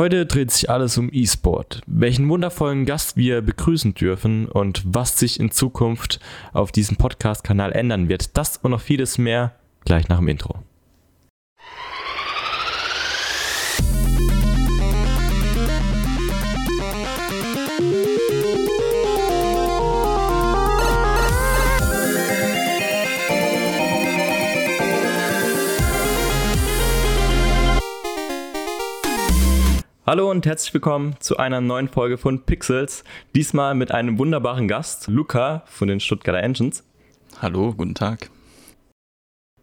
Heute dreht sich alles um E-Sport. Welchen wundervollen Gast wir begrüßen dürfen und was sich in Zukunft auf diesem Podcast-Kanal ändern wird. Das und noch vieles mehr gleich nach dem Intro. Hallo und herzlich willkommen zu einer neuen Folge von Pixels. Diesmal mit einem wunderbaren Gast, Luca von den Stuttgarter Engines. Hallo, guten Tag.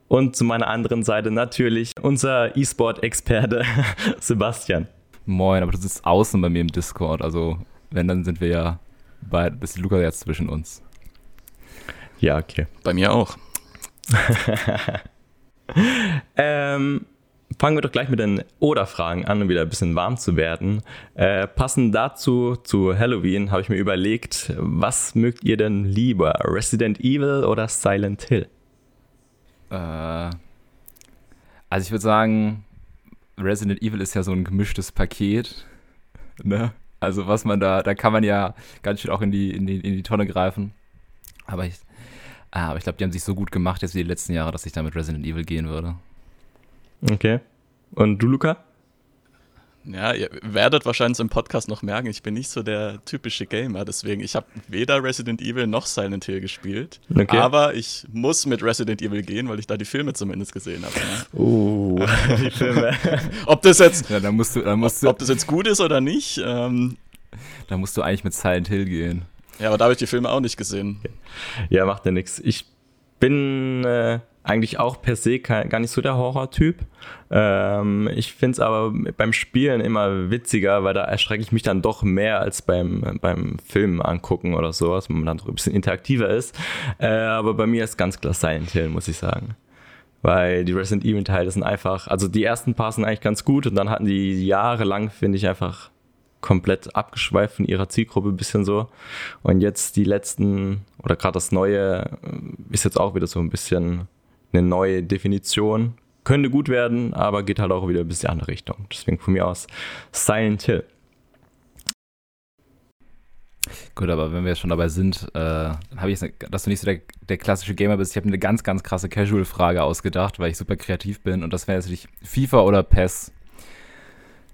Und zu meiner anderen Seite natürlich unser E-Sport-Experte Sebastian. Moin, aber du sitzt außen bei mir im Discord. Also, wenn, dann sind wir ja bei. Das ist Luca jetzt zwischen uns. Ja, okay. Bei mir auch. ähm, fangen wir doch gleich mit den Oder-Fragen an, um wieder ein bisschen warm zu werden. Äh, passend dazu, zu Halloween, habe ich mir überlegt, was mögt ihr denn lieber? Resident Evil oder Silent Hill? Äh, also ich würde sagen, Resident Evil ist ja so ein gemischtes Paket. Ne? Also was man da, da kann man ja ganz schön auch in die, in die, in die Tonne greifen. Aber ich, ah, aber ich glaube, die haben sich so gut gemacht jetzt wie die letzten Jahre, dass ich da mit Resident Evil gehen würde. Okay. Und du, Luca? Ja, ihr werdet wahrscheinlich im Podcast noch merken, ich bin nicht so der typische Gamer, deswegen ich habe weder Resident Evil noch Silent Hill gespielt, okay. aber ich muss mit Resident Evil gehen, weil ich da die Filme zumindest gesehen habe. Ne? Uh, die Filme. ob das jetzt, ja, dann musst du, dann musst ob, ob, das jetzt gut ist oder nicht. Ähm, da musst du eigentlich mit Silent Hill gehen. Ja, aber da habe ich die Filme auch nicht gesehen. Ja, macht ja nichts. Ich bin äh, eigentlich auch per se gar nicht so der Horror-Typ. Ähm, ich finde es aber beim Spielen immer witziger, weil da erschrecke ich mich dann doch mehr als beim, beim Film angucken oder sowas, wo man dann doch ein bisschen interaktiver ist. Äh, aber bei mir ist ganz klar Silent Hill, muss ich sagen. Weil die Resident Evil-Teile sind einfach, also die ersten paar sind eigentlich ganz gut und dann hatten die jahrelang, finde ich, einfach komplett abgeschweift von ihrer Zielgruppe ein bisschen so. Und jetzt die letzten, oder gerade das Neue, äh, ist jetzt auch wieder so ein bisschen eine neue Definition. Könnte gut werden, aber geht halt auch wieder ein bisschen in die andere Richtung. Deswegen von mir aus Silent Hill. Gut, aber wenn wir jetzt schon dabei sind, äh, dann habe ich, dass du nicht so der, der klassische Gamer bist. Ich habe eine ganz, ganz krasse Casual-Frage ausgedacht, weil ich super kreativ bin. Und das wäre natürlich FIFA oder PES.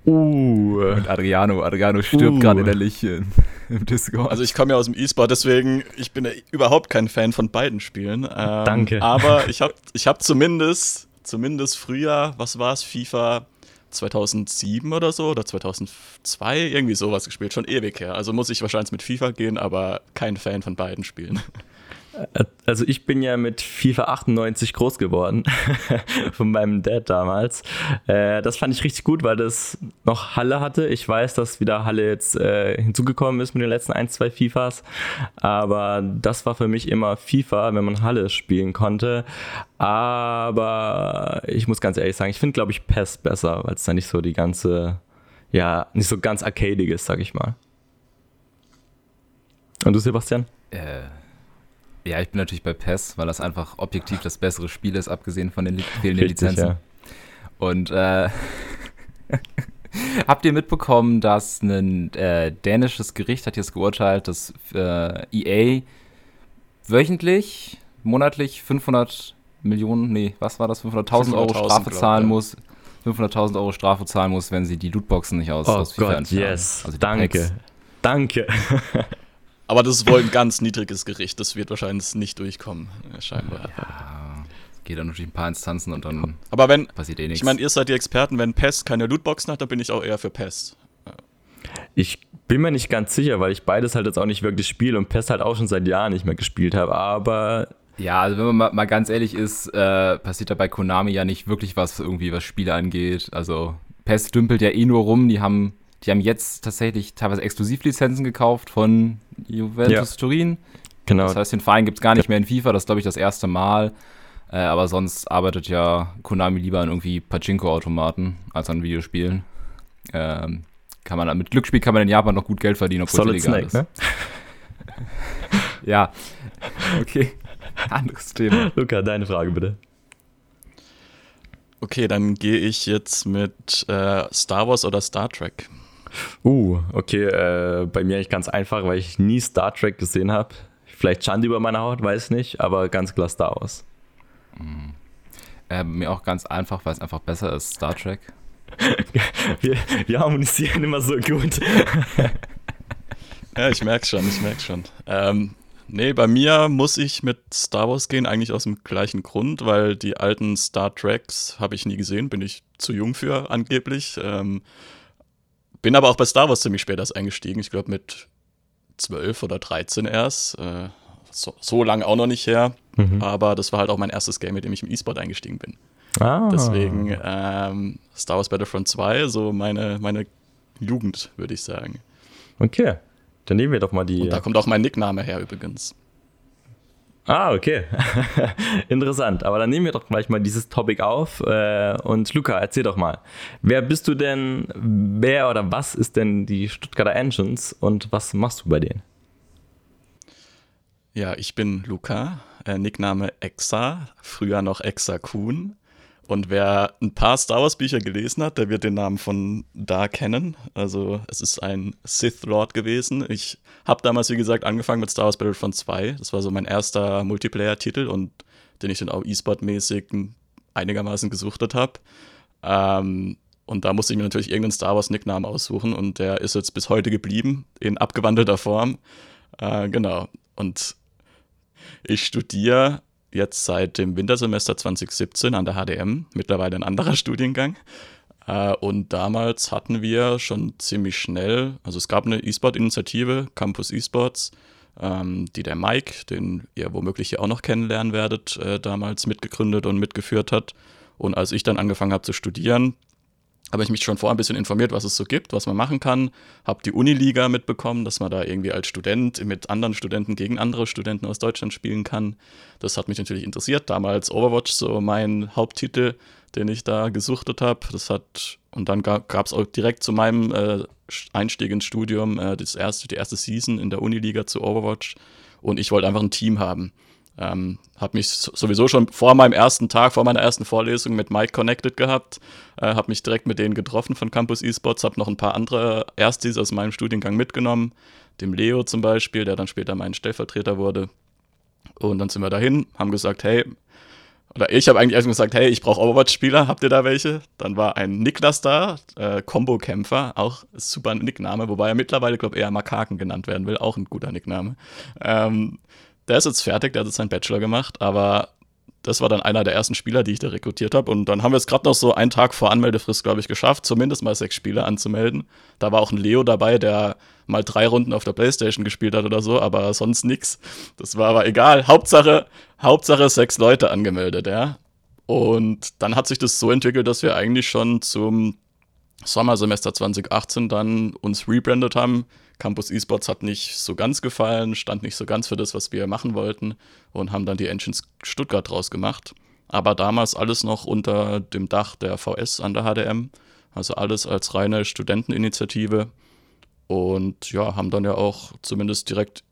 Uh. Und Adriano, Adriano stirbt uh. gerade innerlich im, im Discord. Also ich komme ja aus dem E-Sport, deswegen, ich bin ja überhaupt kein Fan von beiden Spielen. Ähm, Danke. Aber ich habe ich hab zumindest, zumindest früher, was war es, FIFA 2007 oder so oder 2002, irgendwie sowas gespielt, schon ewig her. Also muss ich wahrscheinlich mit FIFA gehen, aber kein Fan von beiden Spielen. Also ich bin ja mit FIFA 98 groß geworden, von meinem Dad damals. Äh, das fand ich richtig gut, weil das noch Halle hatte. Ich weiß, dass wieder Halle jetzt äh, hinzugekommen ist mit den letzten ein, zwei FIFAs. Aber das war für mich immer FIFA, wenn man Halle spielen konnte. Aber ich muss ganz ehrlich sagen, ich finde, glaube ich, PES besser, weil es da nicht so die ganze, ja, nicht so ganz arcadig ist, sag ich mal. Und du, Sebastian? Äh ja, ich bin natürlich bei PES, weil das einfach objektiv das bessere Spiel ist, abgesehen von den fehlenden Richtig, Lizenzen. Ja. Und äh, habt ihr mitbekommen, dass ein äh, dänisches Gericht hat jetzt geurteilt, dass äh, EA wöchentlich, monatlich 500 Millionen, nee, was war das, 500.000 Euro Strafe zahlen muss. 500.000 Euro Strafe zahlen muss, wenn sie die Lootboxen nicht aus, oh aus FIFA Gott, entfernen. Yes. Also Danke. Packs. Danke. Aber das ist wohl ein ganz niedriges Gericht. Das wird wahrscheinlich nicht durchkommen, äh, scheinbar. Ja, geht dann natürlich ein paar Instanzen und dann Aber wenn, passiert eh nichts. Ich meine, ihr seid die Experten. Wenn Pest keine Lootboxen hat, dann bin ich auch eher für Pest. Ich bin mir nicht ganz sicher, weil ich beides halt jetzt auch nicht wirklich spiele und Pest halt auch schon seit Jahren nicht mehr gespielt habe. Aber ja, also wenn man mal, mal ganz ehrlich ist, äh, passiert da bei Konami ja nicht wirklich was irgendwie, was Spiele angeht. Also Pest dümpelt ja eh nur rum. Die haben die haben jetzt tatsächlich teilweise Exklusivlizenzen gekauft von Juventus ja. Turin. Genau. Das heißt, den Verein gibt es gar nicht mehr in FIFA, das ist, glaube ich, das erste Mal. Äh, aber sonst arbeitet ja Konami lieber an irgendwie Pachinko-Automaten als an Videospielen. Ähm, kann man, mit Glücksspiel kann man in Japan noch gut Geld verdienen, obwohl Solid es illegal Snake, ist. Ne? ja, okay. Anderes Thema. Luca, deine Frage bitte. Okay, dann gehe ich jetzt mit äh, Star Wars oder Star Trek. Uh, okay, äh, bei mir eigentlich ganz einfach, weil ich nie Star Trek gesehen habe. Vielleicht Schande über meine Haut, weiß nicht, aber ganz klar Star Wars. Mhm. Äh, mir auch ganz einfach, weil es einfach besser ist, Star Trek. wir, wir harmonisieren immer so gut. ja, ich merke schon, ich merke schon. Ähm, nee, bei mir muss ich mit Star Wars gehen, eigentlich aus dem gleichen Grund, weil die alten Star Treks habe ich nie gesehen, bin ich zu jung für angeblich. Ähm, bin aber auch bei Star Wars ziemlich spät erst eingestiegen. Ich glaube mit 12 oder 13 erst. Äh, so, so lange auch noch nicht her. Mhm. Aber das war halt auch mein erstes Game, mit dem ich im E-Sport eingestiegen bin. Ah. Deswegen ähm, Star Wars Battlefront 2, so meine, meine Jugend, würde ich sagen. Okay, dann nehmen wir doch mal die. Und da kommt auch mein Nickname her übrigens. Ah, okay. Interessant. Aber dann nehmen wir doch gleich mal dieses Topic auf. Äh, und Luca, erzähl doch mal. Wer bist du denn? Wer oder was ist denn die Stuttgarter Engines und was machst du bei denen? Ja, ich bin Luca, äh, Nickname Exa, früher noch Exa Kuhn. Und wer ein paar Star Wars Bücher gelesen hat, der wird den Namen von da kennen. Also es ist ein Sith Lord gewesen. Ich habe damals, wie gesagt, angefangen mit Star Wars Battlefront 2. Das war so mein erster Multiplayer-Titel und den ich dann auch E-Sport-mäßig einigermaßen gesuchtet habe. Ähm, und da musste ich mir natürlich irgendeinen Star Wars-Nicknamen aussuchen und der ist jetzt bis heute geblieben, in abgewandelter Form. Äh, genau. Und ich studiere jetzt seit dem Wintersemester 2017 an der HDM, mittlerweile ein anderer Studiengang. Äh, und damals hatten wir schon ziemlich schnell, also es gab eine E-Sport-Initiative, Campus E-Sports, ähm, die der Mike, den ihr womöglich hier auch noch kennenlernen werdet, äh, damals mitgegründet und mitgeführt hat. Und als ich dann angefangen habe zu studieren, habe ich mich schon vorher ein bisschen informiert, was es so gibt, was man machen kann. Habe die Uniliga mitbekommen, dass man da irgendwie als Student mit anderen Studenten gegen andere Studenten aus Deutschland spielen kann. Das hat mich natürlich interessiert. Damals Overwatch so mein Haupttitel, den ich da gesuchtet habe. Das hat und dann gab es auch direkt zu meinem äh, Einstieg ins Studium äh, das erste, die erste Season in der Uniliga zu Overwatch. Und ich wollte einfach ein Team haben. Ähm, habe mich sowieso schon vor meinem ersten Tag, vor meiner ersten Vorlesung mit Mike connected gehabt, äh, habe mich direkt mit denen getroffen von Campus Esports, habe noch ein paar andere Erstis aus meinem Studiengang mitgenommen, dem Leo zum Beispiel, der dann später mein Stellvertreter wurde. Und dann sind wir dahin, haben gesagt, hey, oder ich habe eigentlich erst gesagt, hey, ich brauche Overwatch-Spieler, habt ihr da welche? Dann war ein Niklas da, äh, Combo-Kämpfer, auch super Nickname, wobei er mittlerweile, glaube ich, eher Makaken genannt werden will, auch ein guter Nickname. Ähm, der ist jetzt fertig, der hat jetzt seinen Bachelor gemacht, aber das war dann einer der ersten Spieler, die ich da rekrutiert habe. Und dann haben wir es gerade noch so einen Tag vor Anmeldefrist, glaube ich, geschafft, zumindest mal sechs Spieler anzumelden. Da war auch ein Leo dabei, der mal drei Runden auf der Playstation gespielt hat oder so, aber sonst nichts. Das war aber egal. Hauptsache, Hauptsache sechs Leute angemeldet, ja. Und dann hat sich das so entwickelt, dass wir eigentlich schon zum Sommersemester 2018 dann uns rebrandet haben Campus Esports hat nicht so ganz gefallen, stand nicht so ganz für das, was wir machen wollten und haben dann die Engines Stuttgart draus gemacht. Aber damals alles noch unter dem Dach der VS an der HDM, also alles als reine Studenteninitiative. Und ja, haben dann ja auch zumindest direkt,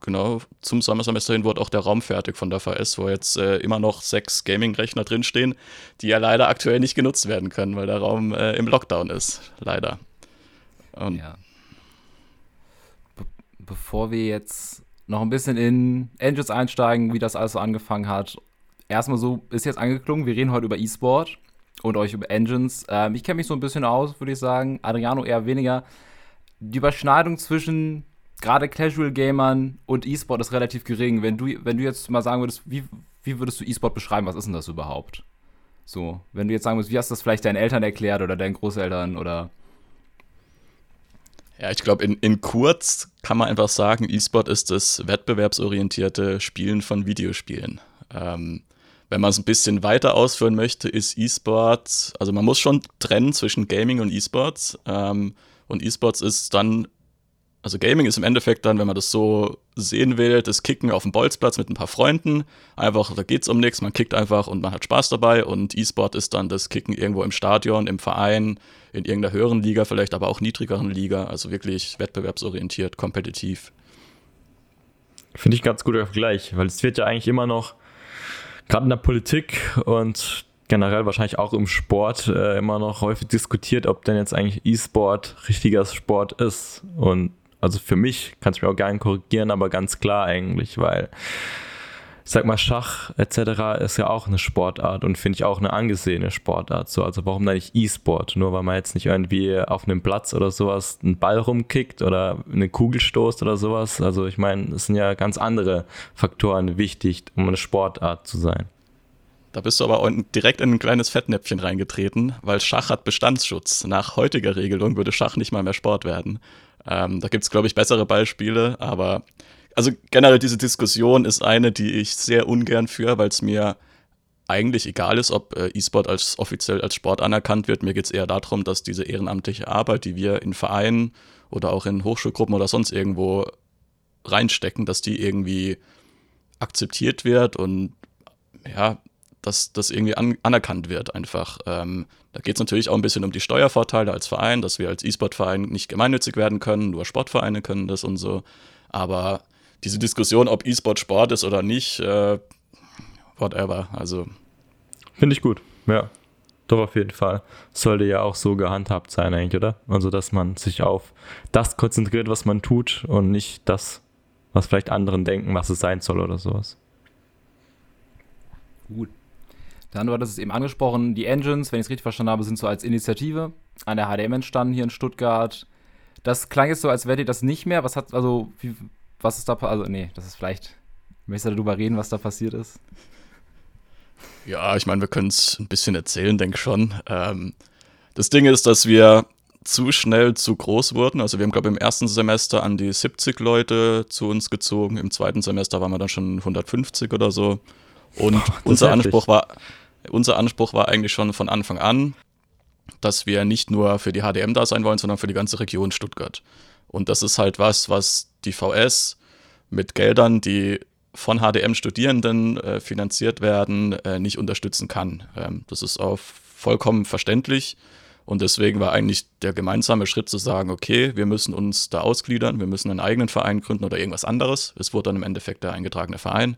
genau, zum Sommersemester hin wurde auch der Raum fertig von der VS, wo jetzt äh, immer noch sechs Gaming-Rechner drinstehen, die ja leider aktuell nicht genutzt werden können, weil der Raum äh, im Lockdown ist, leider. Und ja bevor wir jetzt noch ein bisschen in Engines einsteigen, wie das alles so angefangen hat, erstmal so ist jetzt angeklungen, wir reden heute über E-Sport und euch über Engines. Ähm, ich kenne mich so ein bisschen aus, würde ich sagen. Adriano eher weniger. Die Überschneidung zwischen gerade Casual Gamern und E-Sport ist relativ gering. Wenn du, wenn du jetzt mal sagen würdest, wie, wie würdest du E-Sport beschreiben? Was ist denn das überhaupt? So, wenn du jetzt sagen würdest, wie hast du das vielleicht deinen Eltern erklärt oder deinen Großeltern oder ja, ich glaube, in, in kurz kann man einfach sagen, E-Sport ist das wettbewerbsorientierte Spielen von Videospielen. Ähm, wenn man es ein bisschen weiter ausführen möchte, ist E-Sport, also man muss schon trennen zwischen Gaming und E-Sports. Ähm, und E-Sports ist dann also Gaming ist im Endeffekt dann, wenn man das so sehen will, das Kicken auf dem Bolzplatz mit ein paar Freunden. Einfach, da geht's um nichts, man kickt einfach und man hat Spaß dabei. Und E-Sport ist dann das Kicken irgendwo im Stadion, im Verein, in irgendeiner höheren Liga, vielleicht aber auch niedrigeren Liga. Also wirklich wettbewerbsorientiert, kompetitiv. Finde ich ganz guter Vergleich, weil es wird ja eigentlich immer noch, gerade in der Politik und generell wahrscheinlich auch im Sport äh, immer noch häufig diskutiert, ob denn jetzt eigentlich E-Sport richtiger Sport ist. Und also für mich, kannst du mich auch gerne korrigieren, aber ganz klar eigentlich, weil ich sag mal, Schach etc. ist ja auch eine Sportart und finde ich auch eine angesehene Sportart. So, also warum da nicht E-Sport? Nur weil man jetzt nicht irgendwie auf einem Platz oder sowas einen Ball rumkickt oder eine Kugel stoßt oder sowas. Also ich meine, es sind ja ganz andere Faktoren wichtig, um eine Sportart zu sein. Da bist du aber direkt in ein kleines Fettnäpfchen reingetreten, weil Schach hat Bestandsschutz. Nach heutiger Regelung würde Schach nicht mal mehr Sport werden. Ähm, da gibt es, glaube ich, bessere Beispiele, aber also generell diese Diskussion ist eine, die ich sehr ungern führe, weil es mir eigentlich egal ist, ob äh, E-Sport als offiziell als Sport anerkannt wird. Mir geht es eher darum, dass diese ehrenamtliche Arbeit, die wir in Vereinen oder auch in Hochschulgruppen oder sonst irgendwo reinstecken, dass die irgendwie akzeptiert wird und ja, dass das irgendwie an, anerkannt wird einfach. Ähm, da geht es natürlich auch ein bisschen um die Steuervorteile als Verein, dass wir als E-Sport-Verein nicht gemeinnützig werden können, nur Sportvereine können das und so. Aber diese Diskussion, ob E-Sport Sport ist oder nicht, äh, whatever. Also. Finde ich gut, ja. Doch, auf jeden Fall. Sollte ja auch so gehandhabt sein, eigentlich, oder? Also, dass man sich auf das konzentriert, was man tut und nicht das, was vielleicht anderen denken, was es sein soll oder sowas. Gut. Dann, du hattest es eben angesprochen, die Engines, wenn ich es richtig verstanden habe, sind so als Initiative an der HDM entstanden hier in Stuttgart. Das klang jetzt so, als wäre ihr das nicht mehr. Was hat, also, wie, was ist da passiert? Also, nee, das ist vielleicht. Möchtest du darüber reden, was da passiert ist? Ja, ich meine, wir können es ein bisschen erzählen, denke ich schon. Ähm, das Ding ist, dass wir zu schnell zu groß wurden. Also wir haben, glaube ich, im ersten Semester an die 70 Leute zu uns gezogen. Im zweiten Semester waren wir dann schon 150 oder so. Und unser Anspruch war, unser Anspruch war eigentlich schon von Anfang an, dass wir nicht nur für die HDM da sein wollen, sondern für die ganze Region Stuttgart. Und das ist halt was, was die VS mit Geldern, die von HDM-Studierenden äh, finanziert werden, äh, nicht unterstützen kann. Ähm, das ist auch vollkommen verständlich. Und deswegen war eigentlich der gemeinsame Schritt zu sagen, okay, wir müssen uns da ausgliedern, wir müssen einen eigenen Verein gründen oder irgendwas anderes. Es wurde dann im Endeffekt der eingetragene Verein.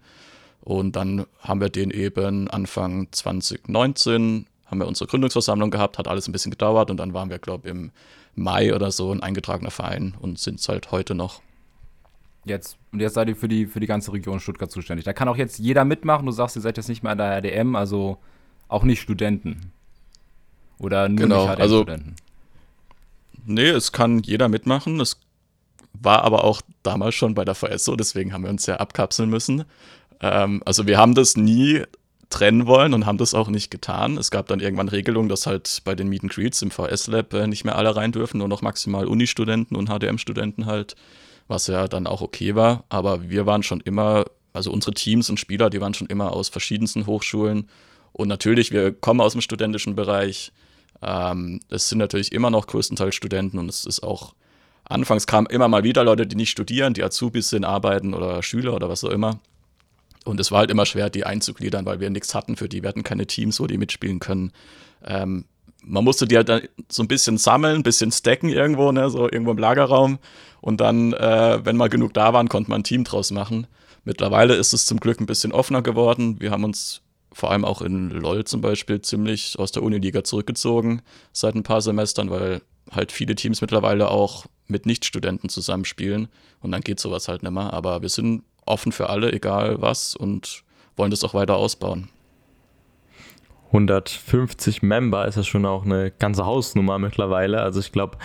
Und dann haben wir den eben Anfang 2019, haben wir unsere Gründungsversammlung gehabt, hat alles ein bisschen gedauert und dann waren wir, glaube ich, im Mai oder so ein eingetragener Verein und sind es halt heute noch. Jetzt, und jetzt seid ihr für die, für die ganze Region Stuttgart zuständig. Da kann auch jetzt jeder mitmachen. Du sagst, ihr seid jetzt nicht mehr an der HDM, also auch nicht Studenten. Oder nur genau, nicht HDM-Studenten. Also, nee, es kann jeder mitmachen. Es war aber auch damals schon bei der VS so, deswegen haben wir uns ja abkapseln müssen. Ähm, also wir haben das nie trennen wollen und haben das auch nicht getan. Es gab dann irgendwann Regelungen, dass halt bei den Meet and Greets im VS-Lab äh, nicht mehr alle rein dürfen, nur noch maximal Uni-Studenten und HDM-Studenten halt, was ja dann auch okay war. Aber wir waren schon immer, also unsere Teams und Spieler, die waren schon immer aus verschiedensten Hochschulen. Und natürlich, wir kommen aus dem studentischen Bereich. Ähm, es sind natürlich immer noch größtenteils Studenten und es ist auch, anfangs kamen immer mal wieder Leute, die nicht studieren, die Azubis sind, arbeiten oder Schüler oder was auch immer. Und es war halt immer schwer, die einzugliedern, weil wir nichts hatten für die. Wir hatten keine Teams, wo die mitspielen können. Ähm, man musste die halt dann so ein bisschen sammeln, ein bisschen stacken irgendwo, ne, so irgendwo im Lagerraum. Und dann, äh, wenn mal genug da waren, konnte man ein Team draus machen. Mittlerweile ist es zum Glück ein bisschen offener geworden. Wir haben uns vor allem auch in LOL zum Beispiel ziemlich aus der Uniliga zurückgezogen seit ein paar Semestern, weil halt viele Teams mittlerweile auch mit Nichtstudenten zusammenspielen. Und dann geht sowas halt nicht mehr. Aber wir sind offen für alle, egal was, und wollen das auch weiter ausbauen. 150 Member ist ja schon auch eine ganze Hausnummer mittlerweile. Also ich glaube,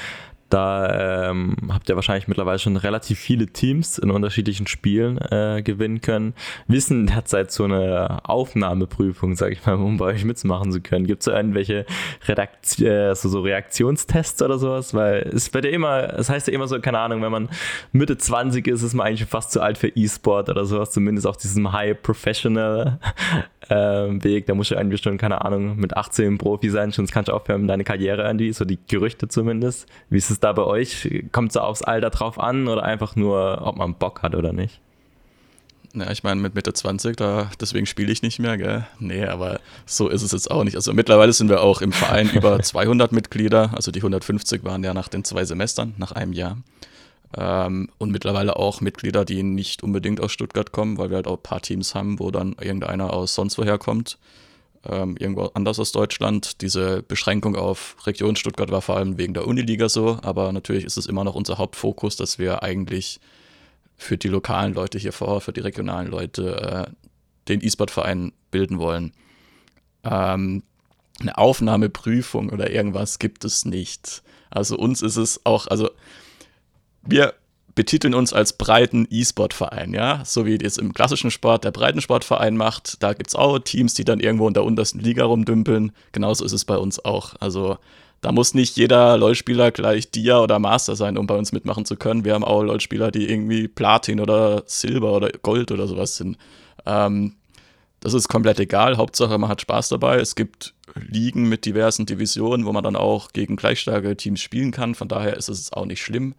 da ähm, habt ihr wahrscheinlich mittlerweile schon relativ viele Teams in unterschiedlichen Spielen äh, gewinnen können. Wissen derzeit so eine Aufnahmeprüfung, sag ich mal, um bei euch mitzumachen zu können. Gibt es da irgendwelche Redakt äh, so, so Reaktionstests oder sowas? Weil es wird ja immer, es heißt ja immer so, keine Ahnung, wenn man Mitte 20 ist, ist man eigentlich fast zu alt für E-Sport oder sowas, zumindest auf diesem High Professional äh, Weg. Da musst du irgendwie schon, keine Ahnung, mit 18 Profi sein, sonst kannst du aufhören, deine Karriere irgendwie, so die Gerüchte zumindest. Wie ist es da bei euch? Kommt es aufs Alter drauf an oder einfach nur, ob man Bock hat oder nicht? Ja, ich meine, mit Mitte 20, da, deswegen spiele ich nicht mehr, gell? Nee, aber so ist es jetzt auch nicht. Also mittlerweile sind wir auch im Verein über 200 Mitglieder. Also die 150 waren ja nach den zwei Semestern, nach einem Jahr. Ähm, und mittlerweile auch Mitglieder, die nicht unbedingt aus Stuttgart kommen, weil wir halt auch ein paar Teams haben, wo dann irgendeiner aus sonst woher kommt. ähm, irgendwo anders aus Deutschland. Diese Beschränkung auf Region Stuttgart war vor allem wegen der Uniliga so, aber natürlich ist es immer noch unser Hauptfokus, dass wir eigentlich für die lokalen Leute hier vor für die regionalen Leute äh, den E-Sport-Verein bilden wollen. Ähm, eine Aufnahmeprüfung oder irgendwas gibt es nicht. Also uns ist es auch, also wir betiteln uns als breiten E-Sport-Verein, ja, so wie jetzt im klassischen Sport der Breitensportverein macht. Da gibt es auch Teams, die dann irgendwo in der untersten Liga rumdümpeln. Genauso ist es bei uns auch. Also da muss nicht jeder LoL-Spieler gleich Dia oder Master sein, um bei uns mitmachen zu können. Wir haben auch LoL-Spieler, die irgendwie Platin oder Silber oder Gold oder sowas sind. Ähm, das ist komplett egal. Hauptsache, man hat Spaß dabei. Es gibt Ligen mit diversen Divisionen, wo man dann auch gegen gleichstarke Teams spielen kann. Von daher ist es auch nicht schlimm.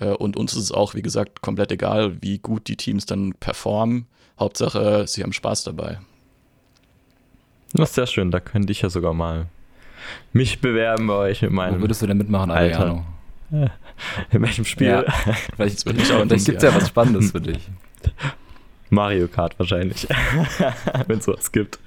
Äh, und uns ist es auch, wie gesagt, komplett egal, wie gut die Teams dann performen. Hauptsache, sie haben Spaß dabei. Das ist sehr schön, da könnte ich ja sogar mal mich bewerben bei euch mit meinem. Wo würdest du denn mitmachen, Adriano? In welchem Spiel? Ja, vielleicht vielleicht, gibt es ja was Spannendes für dich. Mario Kart wahrscheinlich. Wenn es sowas gibt.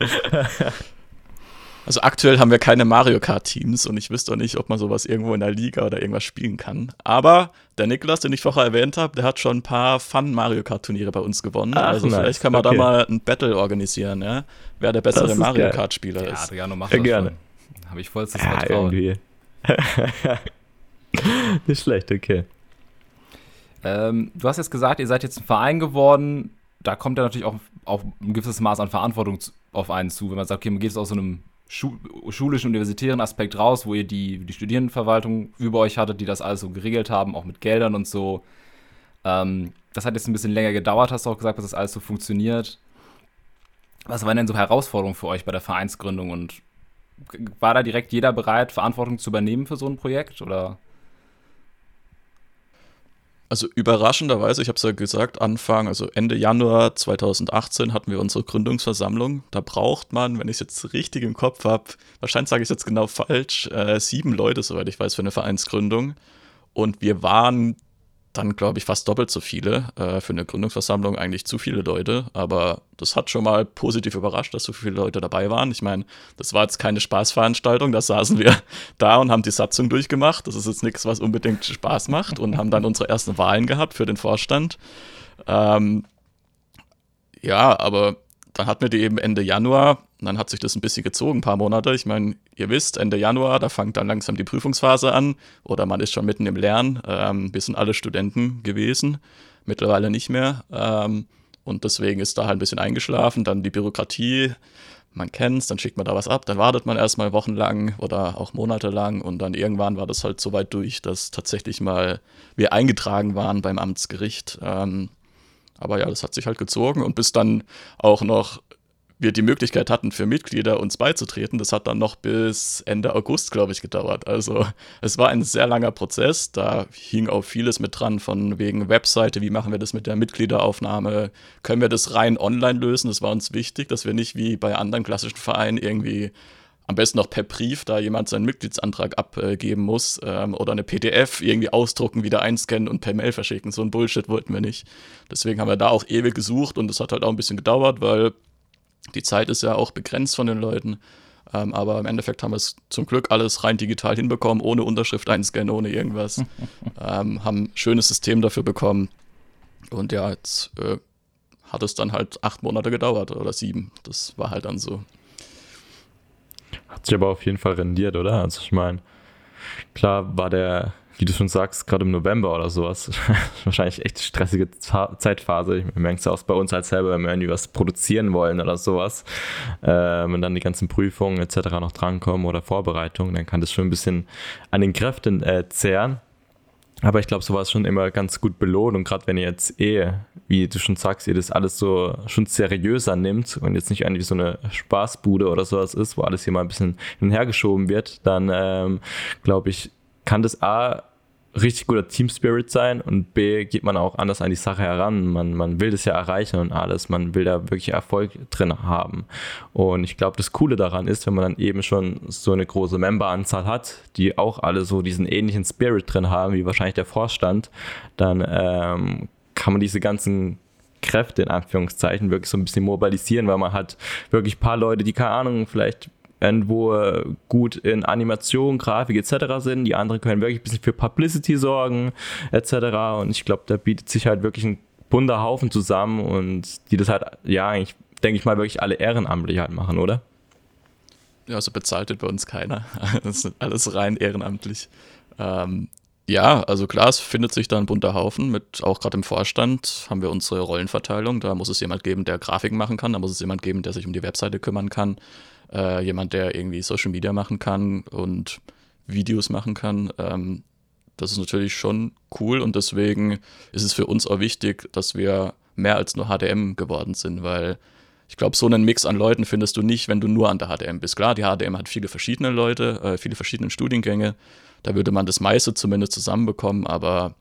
Also aktuell haben wir keine Mario Kart-Teams und ich wüsste auch nicht, ob man sowas irgendwo in der Liga oder irgendwas spielen kann. Aber der Niklas, den ich vorher erwähnt habe, der hat schon ein paar Fun-Mario Kart-Turniere bei uns gewonnen. Ach, also nice. vielleicht kann man okay. da mal ein Battle organisieren, ja? Wer der bessere Mario Kart-Spieler ist. Ja, Adriano macht ja, das gerne. Habe ich vollstes ja, Vertrauen. Irgendwie. nicht schlecht, okay. Ähm, du hast jetzt gesagt, ihr seid jetzt ein Verein geworden. Da kommt ja natürlich auch, auch ein gewisses Maß an Verantwortung auf einen zu, wenn man sagt, okay, man geht jetzt aus so einem schulischen, universitären Aspekt raus, wo ihr die, die Studierendenverwaltung über euch hattet, die das alles so geregelt haben, auch mit Geldern und so. Ähm, das hat jetzt ein bisschen länger gedauert, hast du auch gesagt, bis das alles so funktioniert. Was waren denn so Herausforderungen für euch bei der Vereinsgründung und war da direkt jeder bereit, Verantwortung zu übernehmen für so ein Projekt oder? Also überraschenderweise, ich habe es ja gesagt, Anfang, also Ende Januar 2018 hatten wir unsere Gründungsversammlung. Da braucht man, wenn ich es jetzt richtig im Kopf habe, wahrscheinlich sage ich es jetzt genau falsch, äh, sieben Leute, soweit ich weiß, für eine Vereinsgründung. Und wir waren dann, glaube ich, fast doppelt so viele. Äh, für eine Gründungsversammlung eigentlich zu viele Leute. Aber das hat schon mal positiv überrascht, dass so viele Leute dabei waren. Ich meine, das war jetzt keine Spaßveranstaltung. Da saßen wir da und haben die Satzung durchgemacht. Das ist jetzt nichts, was unbedingt Spaß macht. Und haben dann unsere ersten Wahlen gehabt für den Vorstand. Ähm, ja, aber dann hatten wir die eben Ende Januar und dann hat sich das ein bisschen gezogen, ein paar Monate. Ich meine, ihr wisst, Ende Januar, da fängt dann langsam die Prüfungsphase an oder man ist schon mitten im Lernen. Ähm, wir sind alle Studenten gewesen, mittlerweile nicht mehr. Ähm, und deswegen ist da halt ein bisschen eingeschlafen. Dann die Bürokratie, man kennt es, dann schickt man da was ab, dann wartet man erstmal wochenlang oder auch monatelang und dann irgendwann war das halt so weit durch, dass tatsächlich mal wir eingetragen waren beim Amtsgericht. Ähm, aber ja, das hat sich halt gezogen und bis dann auch noch wir die Möglichkeit hatten, für Mitglieder uns beizutreten. Das hat dann noch bis Ende August, glaube ich, gedauert. Also es war ein sehr langer Prozess. Da hing auch vieles mit dran, von wegen Webseite, wie machen wir das mit der Mitgliederaufnahme? Können wir das rein online lösen? Das war uns wichtig, dass wir nicht wie bei anderen klassischen Vereinen irgendwie am besten noch per Brief, da jemand seinen Mitgliedsantrag abgeben muss ähm, oder eine PDF irgendwie ausdrucken, wieder einscannen und per Mail verschicken. So ein Bullshit wollten wir nicht. Deswegen haben wir da auch ewig gesucht und es hat halt auch ein bisschen gedauert, weil die Zeit ist ja auch begrenzt von den Leuten. Ähm, aber im Endeffekt haben wir es zum Glück alles rein digital hinbekommen, ohne Unterschrift einscannen, ohne irgendwas. ähm, haben ein schönes System dafür bekommen. Und ja, jetzt äh, hat es dann halt acht Monate gedauert oder sieben. Das war halt dann so. Hat sich aber auf jeden Fall rendiert, oder? Also ich meine, klar war der wie du schon sagst, gerade im November oder sowas, wahrscheinlich echt stressige Zeitphase. Ich merke es auch bei uns halt selber, wenn wir irgendwie was produzieren wollen oder sowas, ähm, und dann die ganzen Prüfungen etc. noch drankommen oder Vorbereitungen, dann kann das schon ein bisschen an den Kräften äh, zehren. Aber ich glaube, sowas schon immer ganz gut belohnt und gerade wenn ihr jetzt eh, wie du schon sagst, ihr das alles so schon seriöser nimmt und jetzt nicht irgendwie so eine Spaßbude oder sowas ist, wo alles hier mal ein bisschen hin und her geschoben wird, dann ähm, glaube ich, kann das A richtig guter Team Spirit sein und B geht man auch anders an die Sache heran. Man, man will das ja erreichen und alles. Man will da wirklich Erfolg drin haben. Und ich glaube, das Coole daran ist, wenn man dann eben schon so eine große Memberanzahl hat, die auch alle so diesen ähnlichen Spirit drin haben, wie wahrscheinlich der Vorstand, dann ähm, kann man diese ganzen Kräfte in Anführungszeichen wirklich so ein bisschen mobilisieren, weil man hat wirklich ein paar Leute, die keine Ahnung, vielleicht irgendwo äh, gut in Animation, Grafik etc. sind. Die anderen können wirklich ein bisschen für Publicity sorgen etc. Und ich glaube, da bietet sich halt wirklich ein bunter Haufen zusammen und die das halt, ja, eigentlich, denke ich mal, wirklich alle ehrenamtlich halt machen, oder? Ja, also bezahlt wird bei uns keiner. Das ist alles rein ehrenamtlich. Ähm, ja, also klar, es findet sich da ein bunter Haufen mit, auch gerade im Vorstand haben wir unsere Rollenverteilung. Da muss es jemand geben, der Grafiken machen kann, da muss es jemand geben, der sich um die Webseite kümmern kann, äh, jemand, der irgendwie Social Media machen kann und Videos machen kann. Ähm, das ist natürlich schon cool und deswegen ist es für uns auch wichtig, dass wir mehr als nur HDM geworden sind, weil ich glaube, so einen Mix an Leuten findest du nicht, wenn du nur an der HDM bist. Klar, die HDM hat viele verschiedene Leute, äh, viele verschiedene Studiengänge. Da würde man das meiste zumindest zusammenbekommen, aber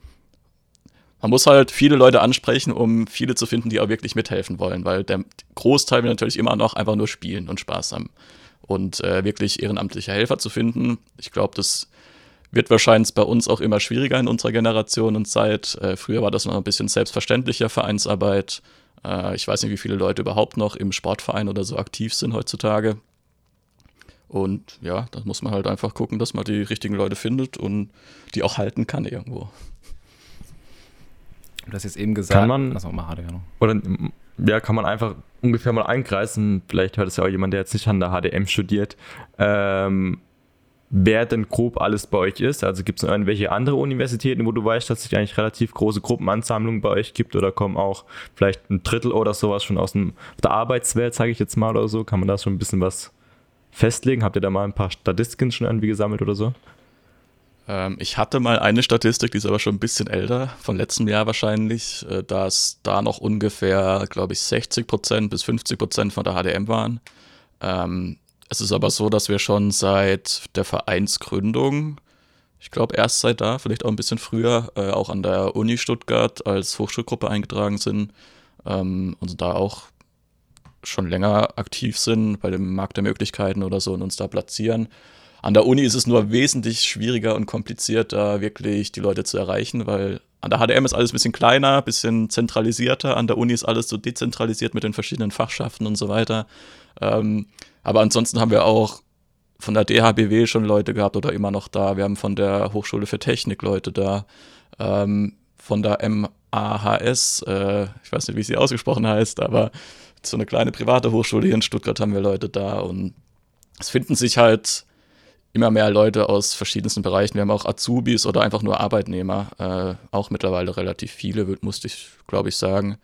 man muss halt viele Leute ansprechen, um viele zu finden, die auch wirklich mithelfen wollen, weil der Großteil will natürlich immer noch einfach nur spielen und Spaß haben. Und äh, wirklich ehrenamtliche Helfer zu finden, ich glaube, das wird wahrscheinlich bei uns auch immer schwieriger in unserer Generation und Zeit. Äh, früher war das noch ein bisschen selbstverständlicher Vereinsarbeit. Äh, ich weiß nicht, wie viele Leute überhaupt noch im Sportverein oder so aktiv sind heutzutage. Und ja, da muss man halt einfach gucken, dass man die richtigen Leute findet und die auch halten kann irgendwo. Du hast jetzt eben gesagt, kann man, also mal HDM. Oder ja, kann man einfach ungefähr mal einkreisen. Vielleicht hört es ja auch jemand, der jetzt nicht an der HDM studiert. Ähm, wer denn grob alles bei euch ist. Also gibt es noch irgendwelche andere Universitäten, wo du weißt, dass es eigentlich relativ große Gruppenansammlungen bei euch gibt oder kommen auch vielleicht ein Drittel oder sowas schon aus dem, der Arbeitswelt, sage ich jetzt mal oder so? Kann man da schon ein bisschen was festlegen? Habt ihr da mal ein paar Statistiken schon irgendwie gesammelt oder so? Ähm, ich hatte mal eine Statistik, die ist aber schon ein bisschen älter, von letztem Jahr wahrscheinlich, äh, dass da noch ungefähr, glaube ich, 60 Prozent bis 50 Prozent von der HDM waren. Ähm, es ist aber so, dass wir schon seit der Vereinsgründung, ich glaube erst seit da, vielleicht auch ein bisschen früher, äh, auch an der Uni Stuttgart als Hochschulgruppe eingetragen sind ähm, und da auch schon länger aktiv sind bei dem Markt der Möglichkeiten oder so und uns da platzieren. An der Uni ist es nur wesentlich schwieriger und komplizierter, wirklich die Leute zu erreichen, weil an der HDM ist alles ein bisschen kleiner, ein bisschen zentralisierter. An der Uni ist alles so dezentralisiert mit den verschiedenen Fachschaften und so weiter. Ähm, aber ansonsten haben wir auch von der DHBW schon Leute gehabt oder immer noch da. Wir haben von der Hochschule für Technik Leute da. Ähm, von der MAHS, äh, ich weiß nicht, wie sie ausgesprochen heißt, aber so eine kleine private Hochschule hier in Stuttgart haben wir Leute da und es finden sich halt immer mehr Leute aus verschiedensten Bereichen. Wir haben auch Azubis oder einfach nur Arbeitnehmer, äh, auch mittlerweile relativ viele, musste ich, glaube ich, sagen.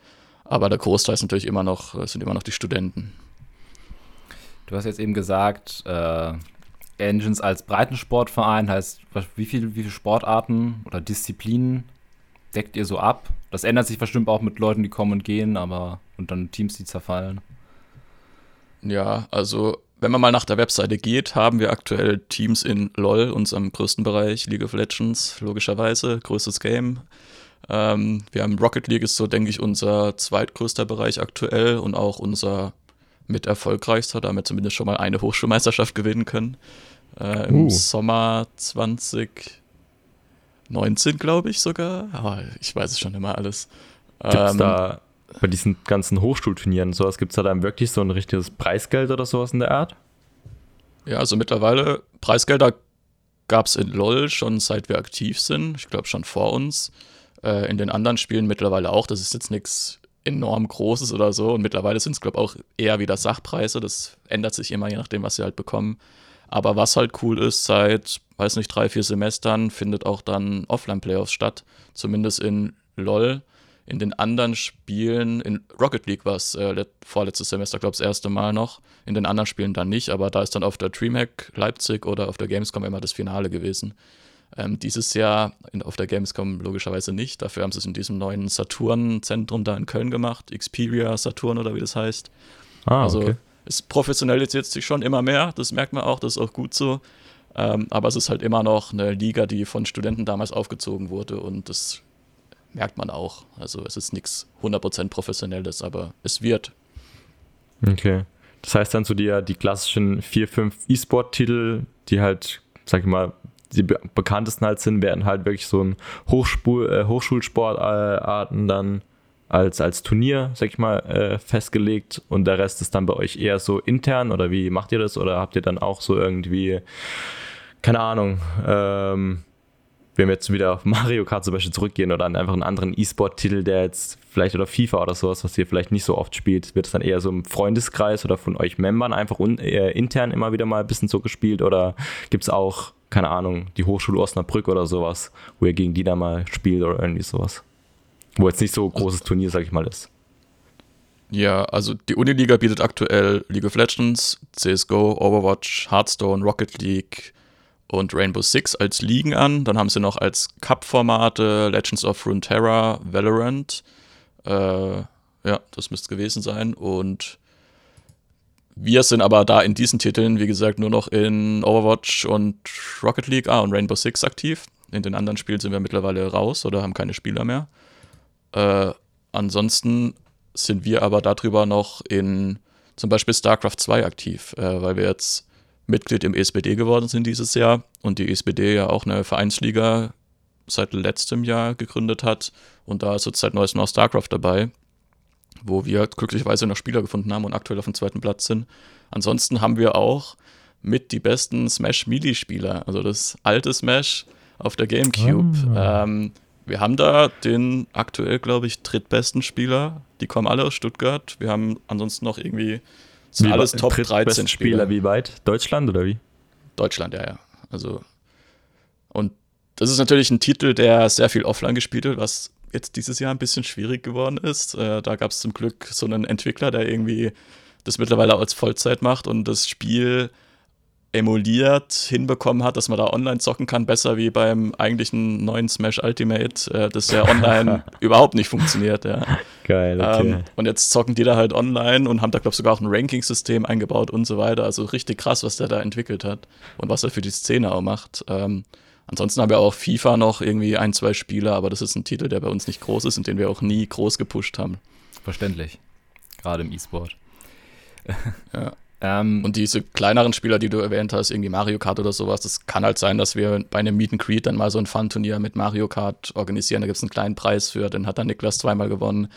Aber der Großteil ist natürlich immer noch, sind immer noch die Studenten. Du hast jetzt eben gesagt, äh, Engines als Breitensportverein heißt, wie, viel, wie viele Sportarten oder Disziplinen deckt ihr so ab? Das ändert sich bestimmt auch mit Leuten, die kommen und gehen, aber und dann Teams, die zerfallen. Ja, also wenn man mal nach der Webseite geht, haben wir aktuell Teams in LOL, unserem größten Bereich, League of Legends, logischerweise, größtes Game. Ähm, wir haben Rocket League, ist so, denke ich, unser zweitgrößter Bereich aktuell und auch unser mit erfolgreichster, damit zumindest schon mal eine Hochschulmeisterschaft gewinnen können. Äh, Im uh. Sommer 2019, glaube ich sogar. Aber ich weiß es schon immer alles. Gibt es ähm, da bei diesen ganzen Hochschulturnieren sowas, gibt es da dann wirklich so ein richtiges Preisgeld oder sowas in der Art? Ja, also mittlerweile Preisgelder gab es in LOL schon seit wir aktiv sind. Ich glaube schon vor uns. Äh, in den anderen Spielen mittlerweile auch. Das ist jetzt nichts enorm Großes oder so. Und mittlerweile sind es, glaube ich, auch eher wieder Sachpreise. Das ändert sich immer, je nachdem, was sie halt bekommen. Aber was halt cool ist, seit, weiß nicht, drei, vier Semestern findet auch dann Offline-Playoffs statt. Zumindest in LOL. In den anderen Spielen, in Rocket League war es äh, vorletztes Semester, glaube ich, das erste Mal noch. In den anderen Spielen dann nicht, aber da ist dann auf der Dreamhack Leipzig oder auf der Gamescom immer das Finale gewesen. Ähm, dieses Jahr in, auf der Gamescom logischerweise nicht. Dafür haben sie es in diesem neuen Saturn-Zentrum da in Köln gemacht. Xperia Saturn oder wie das heißt. Ah, also okay. es professionalisiert sich schon immer mehr. Das merkt man auch, das ist auch gut so. Ähm, aber es ist halt immer noch eine Liga, die von Studenten damals aufgezogen wurde und das merkt man auch. Also es ist nichts 100% professionelles, aber es wird. Okay. Das heißt dann so die, die klassischen vier, fünf E-Sport-Titel, die halt, sag ich mal, die bekanntesten halt sind, werden halt wirklich so ein Hochspul, äh, Hochschulsportarten dann als, als Turnier, sag ich mal, äh, festgelegt und der Rest ist dann bei euch eher so intern oder wie macht ihr das oder habt ihr dann auch so irgendwie, keine Ahnung, ähm, wenn wir jetzt wieder auf Mario Kart zum Beispiel zurückgehen oder an einfach einen anderen E-Sport-Titel, der jetzt vielleicht oder FIFA oder sowas, was ihr vielleicht nicht so oft spielt, wird es dann eher so im Freundeskreis oder von euch Membern einfach un, äh, intern immer wieder mal ein bisschen so gespielt oder gibt es auch, keine Ahnung, die Hochschule Osnabrück oder sowas, wo ihr gegen die da mal spielt oder irgendwie sowas? Wo jetzt nicht so großes Turnier, sag ich mal, ist. Ja, also die Uniliga bietet aktuell League of Legends, CSGO, Overwatch, Hearthstone, Rocket League und Rainbow Six als Ligen an. Dann haben sie noch als Cup-Formate Legends of Runeterra, Valorant. Äh, ja, das müsste gewesen sein. Und wir sind aber da in diesen Titeln, wie gesagt, nur noch in Overwatch und Rocket League, ah, und Rainbow Six aktiv. In den anderen Spielen sind wir mittlerweile raus oder haben keine Spieler mehr. Äh, ansonsten sind wir aber darüber noch in zum Beispiel StarCraft 2 aktiv, äh, weil wir jetzt Mitglied im ESBD geworden sind dieses Jahr und die ESBD ja auch eine Vereinsliga seit letztem Jahr gegründet hat und da ist jetzt seit neuestem auch StarCraft dabei, wo wir glücklicherweise noch Spieler gefunden haben und aktuell auf dem zweiten Platz sind. Ansonsten haben wir auch mit die besten Smash Melee-Spieler, also das alte Smash auf der GameCube. Oh. Ähm, wir haben da den aktuell, glaube ich, drittbesten Spieler. Die kommen alle aus Stuttgart. Wir haben ansonsten noch irgendwie sind wie alles Top 13 Spieler. Spieler. Wie weit? Deutschland oder wie? Deutschland, ja, ja. Also und das ist natürlich ein Titel, der sehr viel offline gespielt wird, was jetzt dieses Jahr ein bisschen schwierig geworden ist. Äh, da gab es zum Glück so einen Entwickler, der irgendwie das mittlerweile als Vollzeit macht und das Spiel emuliert hinbekommen hat, dass man da online zocken kann, besser wie beim eigentlichen neuen Smash Ultimate, äh, das ja online überhaupt nicht funktioniert. Ja. Geil, okay. Ähm, und jetzt zocken die da halt online und haben da, glaube ich, sogar auch ein Ranking-System eingebaut und so weiter. Also richtig krass, was der da entwickelt hat und was er für die Szene auch macht. Ähm, ansonsten haben wir auch FIFA noch irgendwie ein, zwei Spieler, aber das ist ein Titel, der bei uns nicht groß ist und den wir auch nie groß gepusht haben. Verständlich. Gerade im E-Sport. ja. Ähm, und diese kleineren Spieler, die du erwähnt hast, irgendwie Mario Kart oder sowas, das kann halt sein, dass wir bei einem Meet and Greet dann mal so ein Fun-Turnier mit Mario Kart organisieren. Da gibt es einen kleinen Preis für, den hat dann Niklas zweimal gewonnen.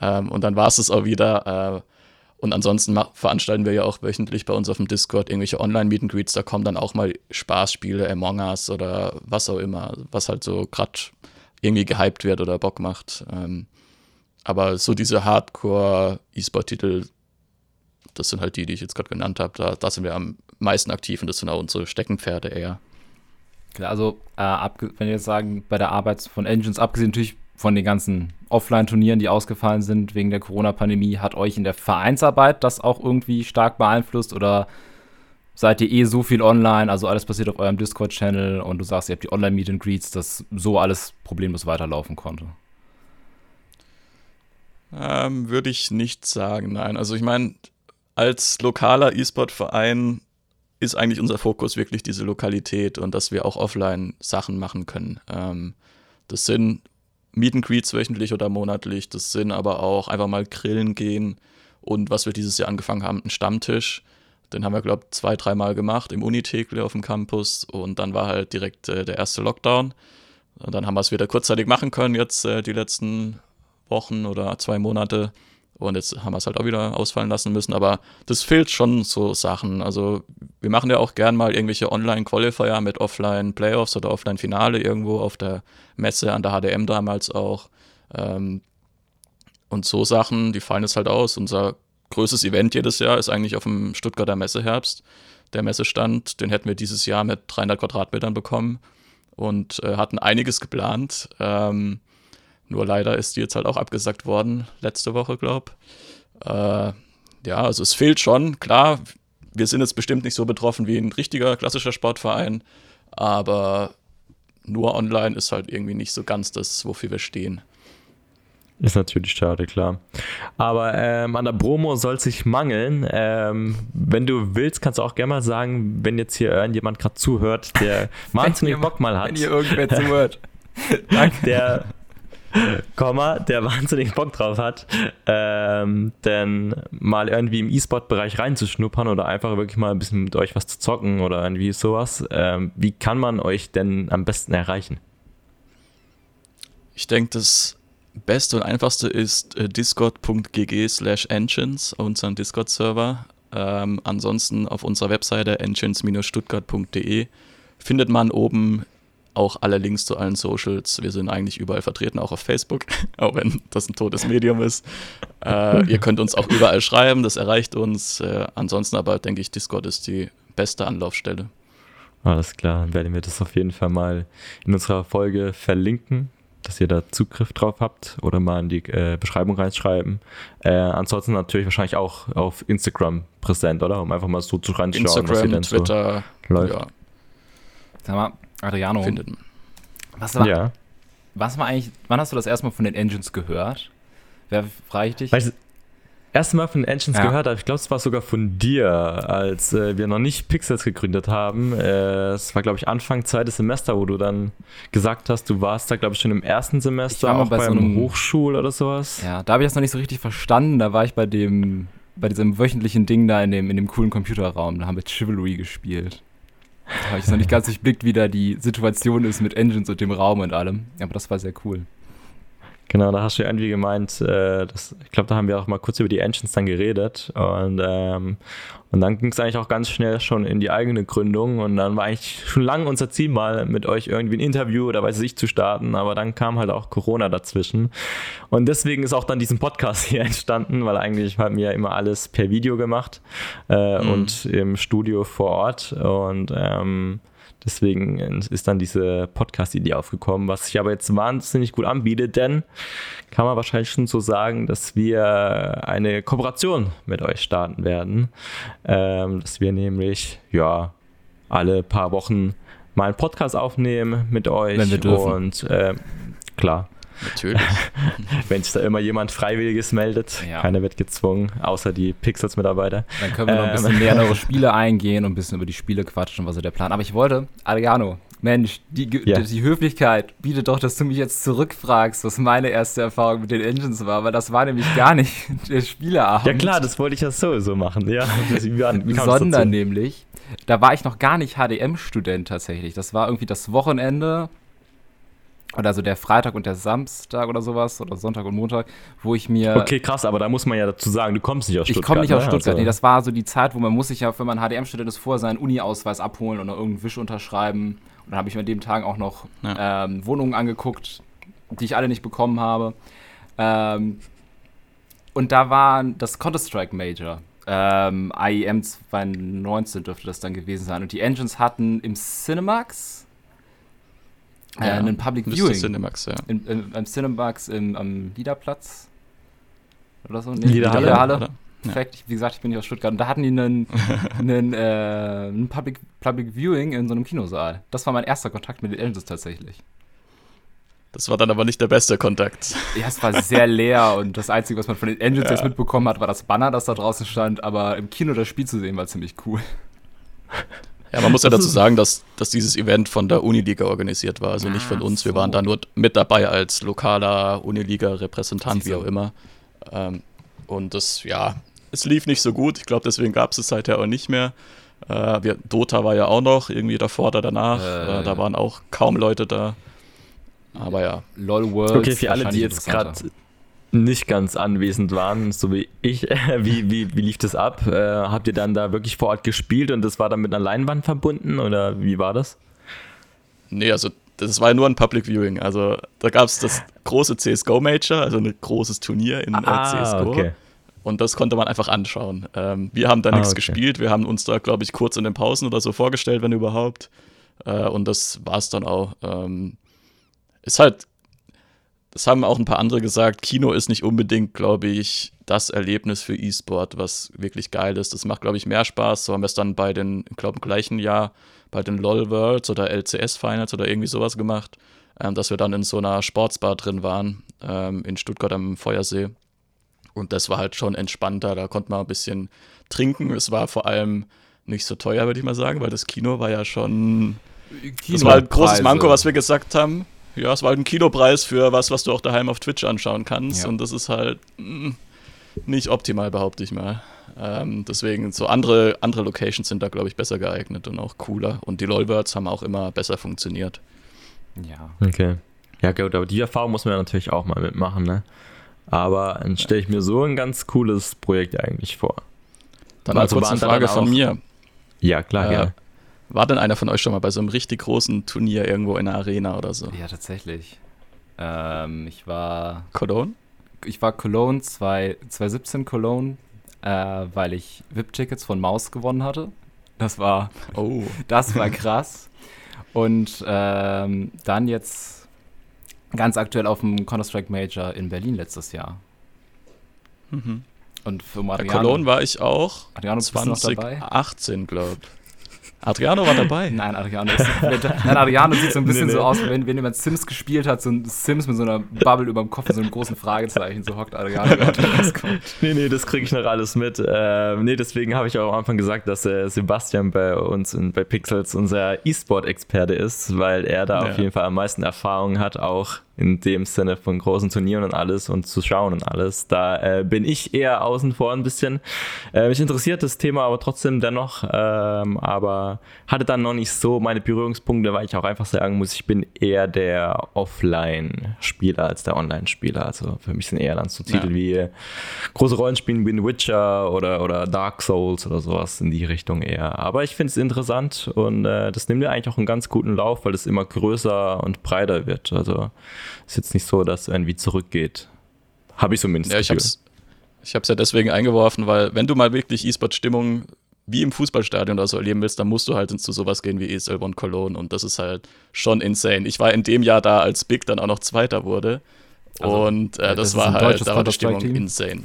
Ähm, und dann war es es auch wieder. Äh, und ansonsten veranstalten wir ja auch wöchentlich bei uns auf dem Discord irgendwelche Online-Meet and Greets. Da kommen dann auch mal Spaßspiele, Among Us oder was auch immer, was halt so gerade irgendwie gehypt wird oder Bock macht. Ähm, aber so diese Hardcore-E-Sport-Titel das sind halt die, die ich jetzt gerade genannt habe. Da, da sind wir am meisten aktiv und das sind auch unsere Steckenpferde eher. Klar, also äh, wenn wir jetzt sagen, bei der Arbeit von Engines, abgesehen natürlich von den ganzen Offline-Turnieren, die ausgefallen sind wegen der Corona-Pandemie, hat euch in der Vereinsarbeit das auch irgendwie stark beeinflusst oder seid ihr eh so viel online, also alles passiert auf eurem Discord-Channel und du sagst, ihr habt die Online-Meet and Greets, dass so alles problemlos weiterlaufen konnte? Ähm, Würde ich nicht sagen, nein. Also ich meine, als lokaler E-Sport-Verein ist eigentlich unser Fokus wirklich diese Lokalität und dass wir auch offline Sachen machen können. Ähm, das sind Meet and Greets wöchentlich oder monatlich, das sind aber auch einfach mal grillen gehen und was wir dieses Jahr angefangen haben, ein Stammtisch. Den haben wir, glaube ich, zwei, dreimal gemacht im Unitekle auf dem Campus und dann war halt direkt äh, der erste Lockdown. Und dann haben wir es wieder kurzzeitig machen können, jetzt äh, die letzten Wochen oder zwei Monate. Und jetzt haben wir es halt auch wieder ausfallen lassen müssen. Aber das fehlt schon so Sachen. Also wir machen ja auch gern mal irgendwelche Online-Qualifier mit Offline-Playoffs oder Offline-Finale irgendwo auf der Messe an der HDM damals auch. Ähm, und so Sachen, die fallen jetzt halt aus. Unser größtes Event jedes Jahr ist eigentlich auf dem Stuttgarter Messeherbst. Der Messestand, den hätten wir dieses Jahr mit 300 Quadratmetern bekommen und äh, hatten einiges geplant. Ähm, nur leider ist die jetzt halt auch abgesagt worden, letzte Woche, glaube äh, Ja, also es fehlt schon. Klar, wir sind jetzt bestimmt nicht so betroffen wie ein richtiger klassischer Sportverein, aber nur online ist halt irgendwie nicht so ganz das, wofür wir stehen. Ist natürlich schade, klar. Aber ähm, an der Promo soll sich mangeln. Ähm, wenn du willst, kannst du auch gerne mal sagen, wenn jetzt hier irgendjemand gerade zuhört, der wahnsinnig Bock mal hat. Wenn hier irgendwer zuhört. der Komma, der wahnsinnig Bock drauf hat, ähm, denn mal irgendwie im E-Sport-Bereich reinzuschnuppern oder einfach wirklich mal ein bisschen mit euch was zu zocken oder irgendwie sowas. Ähm, wie kann man euch denn am besten erreichen? Ich denke, das beste und einfachste ist äh, discord.gg slash engines, unseren Discord-Server. Ähm, ansonsten auf unserer Webseite engines-stuttgart.de findet man oben auch alle Links zu allen Socials. Wir sind eigentlich überall vertreten, auch auf Facebook, auch wenn das ein totes Medium ist. Äh, ihr könnt uns auch überall schreiben, das erreicht uns. Äh, ansonsten aber denke ich, Discord ist die beste Anlaufstelle. Alles klar, dann werden wir das auf jeden Fall mal in unserer Folge verlinken, dass ihr da Zugriff drauf habt oder mal in die äh, Beschreibung reinschreiben. Äh, ansonsten natürlich wahrscheinlich auch auf Instagram präsent, oder? Um einfach mal so zu reinschauen, Instagram, was ihr denn Twitter, so läuft. ja, Sag mal, Adriano, findet man. was war, Ja. was war eigentlich, wann hast du das erstmal von den Engines gehört? Wer frage ich dich? Weil ich das erste Mal von den Engines Ja. gehört habe, ich glaube, es war sogar von dir, als äh, wir noch nicht Pixels gegründet haben. Äh, Es war, glaube ich, Anfang zweites Semester, wo du dann gesagt hast, du warst da, glaube ich, schon im ersten Semester Ich war mal auch bei so beim einem- Hochschul oder sowas. Ja, da habe ich das noch nicht so richtig verstanden. Da war ich bei dem, bei diesem wöchentlichen Ding da in dem, in dem coolen Computerraum. Da haben wir Chivalry gespielt. Da habe ich noch nicht ganz durchblickt, wie da die Situation ist mit Engines und dem Raum und allem. Aber das war sehr cool. Genau, da hast du ja irgendwie gemeint, äh, das, ich glaube, da haben wir auch mal kurz über die Engines dann geredet und, ähm, und dann ging es eigentlich auch ganz schnell schon in die eigene Gründung und dann war eigentlich schon lange unser Ziel mal mit euch irgendwie ein Interview oder weiß ich zu starten, aber dann kam halt auch Corona dazwischen und deswegen ist auch dann diesen Podcast hier entstanden, weil eigentlich haben wir ja immer alles per Video gemacht äh, Mhm. und im Studio vor Ort und ähm, Deswegen ist dann diese Podcast-Idee aufgekommen, was sich aber jetzt wahnsinnig gut anbietet, denn kann man wahrscheinlich schon so sagen, dass wir eine Kooperation mit euch starten werden. Ähm, dass wir nämlich, ja, alle paar Wochen mal einen Podcast aufnehmen mit euch. Wenn wir dürfen. Und ähm, klar, Natürlich. wenn sich da immer jemand Freiwilliges meldet, Ja. keiner wird gezwungen, außer die Pixels-Mitarbeiter. Dann können wir noch ein Ähm. bisschen näher auf eure Spiele eingehen und ein bisschen über die Spiele quatschen, was so der Plan. Aber ich wollte, Adriano, Mensch, die, Ja. die Höflichkeit bietet doch, dass du mich jetzt zurückfragst, was meine erste Erfahrung mit den Engines war, weil das war nämlich gar nicht der Spieleabend. Ja klar, das wollte ich ja sowieso machen. Ja, sondern nämlich, da war ich noch gar nicht HDM-Student tatsächlich. Das war irgendwie das Wochenende oder so der Freitag und der Samstag oder sowas oder Sonntag und Montag, wo ich mir Okay, krass, aber da muss man ja dazu sagen, du kommst nicht aus ich Stuttgart. komme nicht aus ne? Stuttgart. Also- Nee, das war so die Zeit, wo man muss sich ja, wenn man HDM-Student ist, vorher seinen Uni-Ausweis abholen oder irgendeinen Wisch unterschreiben. Und dann habe ich mir an dem Tag auch noch ähm, Wohnungen angeguckt, die ich alle nicht bekommen habe. Ähm, und da war das Counter-Strike Major. Ähm, IEM 2019 dürfte das dann gewesen sein. Und die Engines hatten im Cinemax äh, Ja, einen Public Viewing. Cinemax, ja. Im, im, im Cinemax im, am Liederplatz. Oder so? Nee, Liederhalle, Liederhalle. oder? Ja. Perfekt. Wie gesagt, ich bin nicht aus Stuttgart. Und da hatten die einen, einen, äh, einen Public, Public Viewing in so einem Kinosaal. Das war mein erster Kontakt mit den Engines tatsächlich. Das war dann aber nicht der beste Kontakt. Ja, es war sehr leer und das Einzige, was man von den Engines Ja. jetzt mitbekommen hat, war das Banner, das da draußen stand. Aber im Kino das Spiel zu sehen, war ziemlich cool. Ja, man muss ja dazu sagen, dass, dass dieses Event von der Uniliga organisiert war, also nicht von uns. Wir so. waren da nur mit dabei als lokaler Uniliga-Repräsentant, wie auch immer. Ähm, und das, ja, es lief nicht so gut. Ich glaube, deswegen gab es es seither auch nicht mehr. Äh, wir, Dota war ja auch noch irgendwie davor oder danach. Äh, Äh, da waren auch kaum Leute da. Aber ja, LOL World. Okay, für alle, die jetzt gerade nicht ganz anwesend waren, so wie ich, wie, wie, wie lief das ab? Äh, habt ihr dann da wirklich vor Ort gespielt und das war dann mit einer Leinwand verbunden oder wie war das? Nee, also das war ja nur ein Public Viewing. Also da gab es das große CSGO Major, also ein großes Turnier in äh, CSGO. Ah, okay. Und das konnte man einfach anschauen. Ähm, wir haben da Ah, nichts okay. gespielt. Wir haben uns da, glaube ich, kurz in den Pausen oder so vorgestellt, wenn überhaupt. Äh, und das war es dann auch. Ähm, ist halt, das haben auch ein paar andere gesagt, Kino ist nicht unbedingt, glaube ich, das Erlebnis für E-Sport, was wirklich geil ist. Das macht, glaube ich, mehr Spaß. So haben wir es dann bei den, ich glaube, im gleichen Jahr bei den LOL Worlds oder LCS Finals oder irgendwie sowas gemacht, ähm, dass wir dann in so einer Sportsbar drin waren, ähm, in Stuttgart am Feuersee. Und das war halt schon entspannter. Da konnte man ein bisschen trinken. Es war vor allem nicht so teuer, würde ich mal sagen, weil das Kino war ja schon. Das war halt ein großes Manko, was wir gesagt haben. Ja, es war halt ein Kinopreis für was, was du auch daheim auf Twitch anschauen kannst. Ja. Und das ist halt mm, nicht optimal, behaupte ich mal. Ähm, deswegen, so andere, andere Locations sind da, glaube ich, besser geeignet und auch cooler. Und die LOL-Words haben auch immer besser funktioniert. Ja. Okay. Ja, gut, aber die Erfahrung muss man ja natürlich auch mal mitmachen, ne? Aber dann stelle ich mir so ein ganz cooles Projekt eigentlich vor. Dann also kurz eine Frage von mir. Ja, klar, äh, gerne. War denn einer von euch schon mal bei so einem richtig großen Turnier irgendwo in der Arena oder so? Ja, tatsächlich. Ähm, ich war. Cologne? Ich war Cologne 2, 2017 Cologne, äh, weil ich VIP-Tickets von Maus gewonnen hatte. Das war. Oh. Das war krass. Und ähm, dann jetzt ganz aktuell auf dem Counter-Strike Major in Berlin letztes Jahr. Mhm. Und für Adriano. Bei Cologne war ich auch. Adriano 2018, glaube ich. Adriano war dabei. Nein, Adriano, ist, nein, Adriano sieht so ein bisschen nee, nee. so aus, wenn, wenn jemand Sims gespielt hat, so ein Sims mit so einer Bubble über dem Kopf und so einem großen Fragezeichen, so hockt Adriano rauskommt. Nee, nee, das kriege ich noch alles mit. Äh, nee, deswegen habe ich auch am Anfang gesagt, dass äh, Sebastian bei uns in, bei Pixels unser E-Sport-Experte ist, weil er da ja. auf jeden Fall am meisten Erfahrung hat, auch in dem Sinne von großen Turnieren und alles und zu schauen und alles. Da äh, bin ich eher außen vor ein bisschen. Äh, mich interessiert das Thema aber trotzdem dennoch, ähm, aber hatte dann noch nicht so meine Berührungspunkte, weil ich auch einfach sagen muss, ich bin eher der Offline-Spieler als der Online-Spieler. Also für mich sind eher dann so Titel ja. wie große Rollenspiele wie Witcher oder, oder Dark Souls oder sowas in die Richtung eher. Aber ich finde es interessant und äh, das nimmt ja eigentlich auch einen ganz guten Lauf, weil es immer größer und breiter wird. Also ist jetzt nicht so, dass irgendwie zurückgeht. Habe ich zumindest. Ja, ich habe es ich hab's ja deswegen eingeworfen, weil wenn du mal wirklich E-Sport-Stimmung wie im Fußballstadion oder so erleben willst, dann musst du halt zu sowas gehen wie ESL One Cologne und das ist halt schon insane. Ich war in dem Jahr da, als Big dann auch noch Zweiter wurde also, und äh, das, das war halt, da war die Stimmung insane.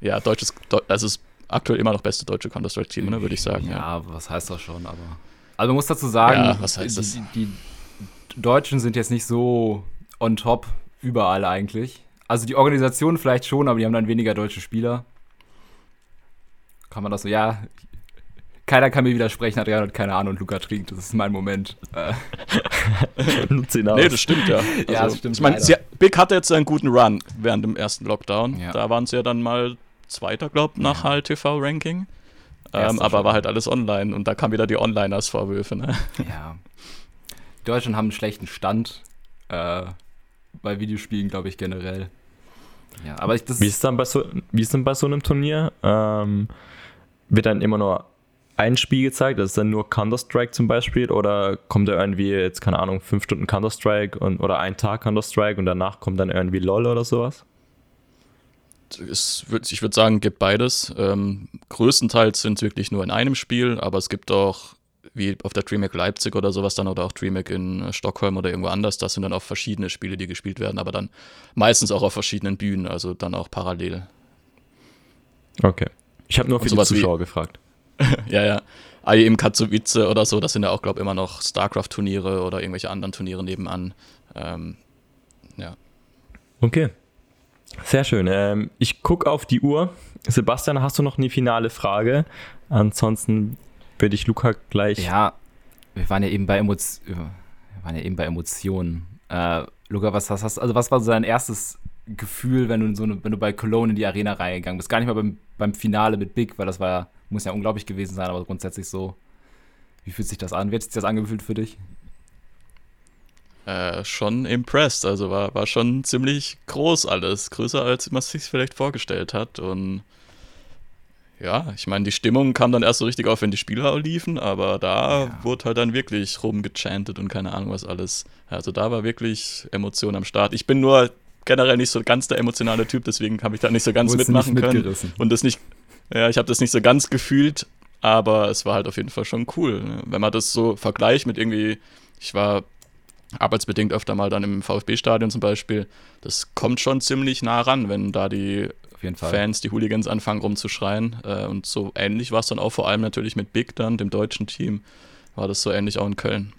Ja, deutsches, also ist aktuell immer noch beste deutsche Counter-Strike-Team, ne, würde ich sagen. Ja, ja, was heißt das schon, aber. Also man muss dazu sagen, ja, was heißt das? Die, die Deutschen sind jetzt nicht so on top überall eigentlich. Also die Organisation vielleicht schon, aber die haben dann weniger deutsche Spieler. Kann man das so, ja. Keiner kann mir widersprechen, Adrian hat keine Ahnung und Luca trinkt. Das ist mein Moment. Äh. nee, das stimmt ja. Also, ja, das stimmt. Ich meine, Big hatte jetzt einen guten Run während dem ersten Lockdown. Ja. Da waren sie ja dann mal Zweiter, glaube ich, nach ja. HLTV-Ranking. Ähm, aber war halt alles online und da kamen wieder die Onliners-Vorwürfe. Ne? Ja. Die Deutschen haben einen schlechten Stand. Äh, bei Videospielen, glaube ich, generell. Ja, aber ich, das wie, ist dann bei so, wie ist denn bei so einem Turnier? Ähm, wird dann immer nur ein Spiel gezeigt? Das ist dann nur Counter-Strike zum Beispiel? Oder kommt da irgendwie jetzt, keine Ahnung, fünf Stunden Counter-Strike oder ein Tag Counter-Strike und danach kommt dann irgendwie LOL oder sowas? Es ich würde sagen, gibt beides. Ähm, größtenteils sind es wirklich nur in einem Spiel, aber es gibt auch wie auf der DreamHack Leipzig oder sowas dann oder auch DreamHack in äh, Stockholm oder irgendwo anders. Das sind dann auch verschiedene Spiele, die gespielt werden, aber dann meistens auch auf verschiedenen Bühnen, also dann auch parallel. Okay. Ich habe nur für die Zuschauer wie, gefragt. ja, ja. IEM Katowice oder so, das sind ja auch, glaube ich, immer noch StarCraft-Turniere oder irgendwelche anderen Turniere nebenan. Ähm, ja. Okay. Sehr schön. Ähm, ich gucke auf die Uhr. Sebastian, hast du noch eine finale Frage? Ansonsten würde ich Luca gleich. Ja, wir waren ja eben bei, Emo wir waren ja eben bei Emotionen. Äh, Luca, was hast, also was war so dein erstes Gefühl, wenn du, so eine, wenn du bei Cologne in die Arena reingegangen bist? Gar nicht mal beim, beim Finale mit Big, weil das war ja, muss ja unglaublich gewesen sein, aber grundsätzlich so. Wie fühlt sich das an? Wie hat sich das angefühlt für dich? Äh, schon impressed. Also war, war schon ziemlich groß alles. Größer als man sich vielleicht vorgestellt hat. Und ja, ich meine, die Stimmung kam dann erst so richtig auf, wenn die Spieler liefen, aber da ja. wurde halt dann wirklich rumgechantet und keine Ahnung was alles. Also da war wirklich Emotion am Start. Ich bin nur generell nicht so ganz der emotionale Typ, deswegen habe ich da nicht so ganz mitmachen können. Und das nicht, ja, ich habe das nicht so ganz gefühlt, aber es war halt auf jeden Fall schon cool. Ne? Wenn man das so vergleicht mit irgendwie, ich war arbeitsbedingt öfter mal dann im VfB-Stadion zum Beispiel, das kommt schon ziemlich nah ran, wenn da die Fans, die Hooligans anfangen rumzuschreien. Äh, und so ähnlich war es dann auch vor allem natürlich mit Big dann, dem deutschen Team, war das so ähnlich auch in Köln.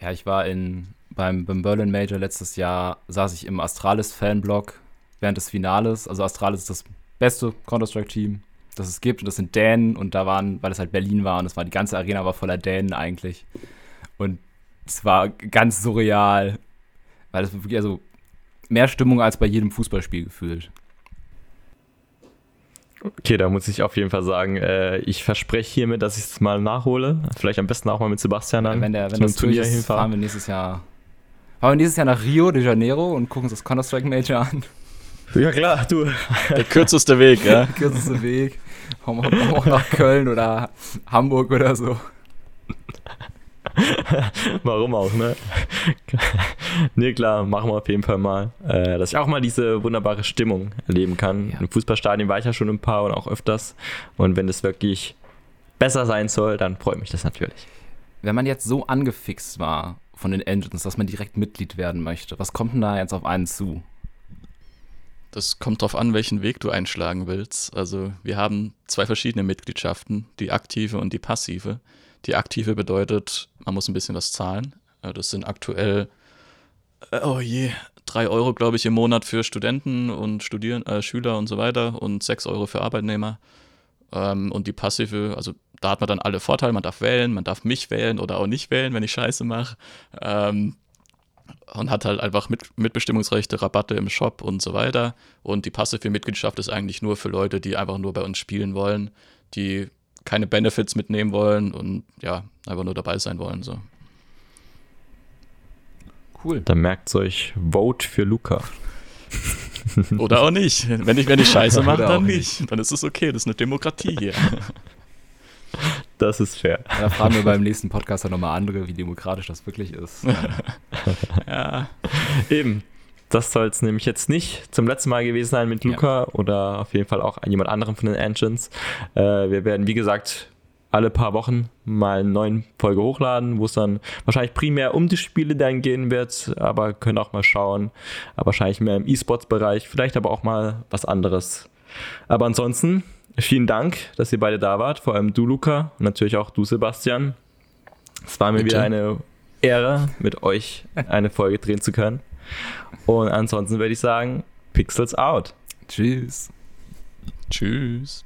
Ja, ich war in, beim, beim Berlin Major letztes Jahr, saß ich im Astralis-Fanblog während des Finales. Also Astralis ist das beste Counter-Strike-Team, das es gibt. Und das sind Dänen. Und da waren, weil es halt Berlin war und es war die ganze Arena war voller Dänen eigentlich. Und es war ganz surreal, weil es wirklich, also mehr Stimmung als bei jedem Fußballspiel gefühlt. Okay, da muss ich auf jeden Fall sagen, äh, ich verspreche hiermit, dass ich es mal nachhole. Vielleicht am besten auch mal mit Sebastian dann. Wenn, der, wenn das Turnier ist, fahren wir nächstes Jahr Fahren wir dieses Jahr nach Rio de Janeiro und gucken uns das Counter-Strike Major an. Ja klar, du. Der kürzeste Weg, ja. Der kürzeste Weg. Hauen wir auch nach Köln oder Hamburg oder so. Warum auch, ne? nee, klar, machen wir auf jeden Fall mal. Äh, dass ich auch mal diese wunderbare Stimmung erleben kann. Ja. Im Fußballstadion war ich ja schon ein paar und auch öfters. Und wenn es wirklich besser sein soll, dann freut mich das natürlich. Wenn man jetzt so angefixt war von den Engines, dass man direkt Mitglied werden möchte, was kommt denn da jetzt auf einen zu? Das kommt darauf an, welchen Weg du einschlagen willst. Also wir haben zwei verschiedene Mitgliedschaften, die aktive und die passive. Die aktive bedeutet, man muss ein bisschen was zahlen. Äh, das sind aktuell, äh, oh je, drei Euro, glaube ich, im Monat für Studenten und Studieren, äh, Schüler und so weiter und sechs Euro für Arbeitnehmer. Ähm, und die passive, also da hat man dann alle Vorteile, man darf wählen, man darf mich wählen oder auch nicht wählen, wenn ich Scheiße mache. Ähm, und hat halt einfach mit, Mitbestimmungsrechte, Rabatte im Shop und so weiter. Und die passive Mitgliedschaft ist eigentlich nur für Leute, die einfach nur bei uns spielen wollen, die keine Benefits mitnehmen wollen und ja, einfach nur dabei sein wollen. So. Cool. Dann merkt euch, vote für Luca. Oder auch nicht. Wenn ich, wenn ich Scheiße mache, dann nicht. Dann ist es okay. Das ist eine Demokratie hier. Das ist fair. Da fragen wir beim nächsten Podcast dann nochmal andere, wie demokratisch das wirklich ist. ja. Eben. Das soll es nämlich jetzt nicht zum letzten Mal gewesen sein mit Luca ja. oder auf jeden Fall auch jemand anderem von den Engines. Äh, wir werden, wie gesagt, alle paar Wochen mal eine neue Folge hochladen, wo es dann wahrscheinlich primär um die Spiele dann gehen wird, aber können auch mal schauen. Aber wahrscheinlich mehr im E-Sports-Bereich, vielleicht aber auch mal was anderes. Aber ansonsten, vielen Dank, dass ihr beide da wart, vor allem du, Luca, und natürlich auch du, Sebastian. Es war mir Bitte. wieder eine Ehre, mit euch eine Folge drehen zu können. Und ansonsten würde ich sagen, Pixels out. Tschüss. Tschüss.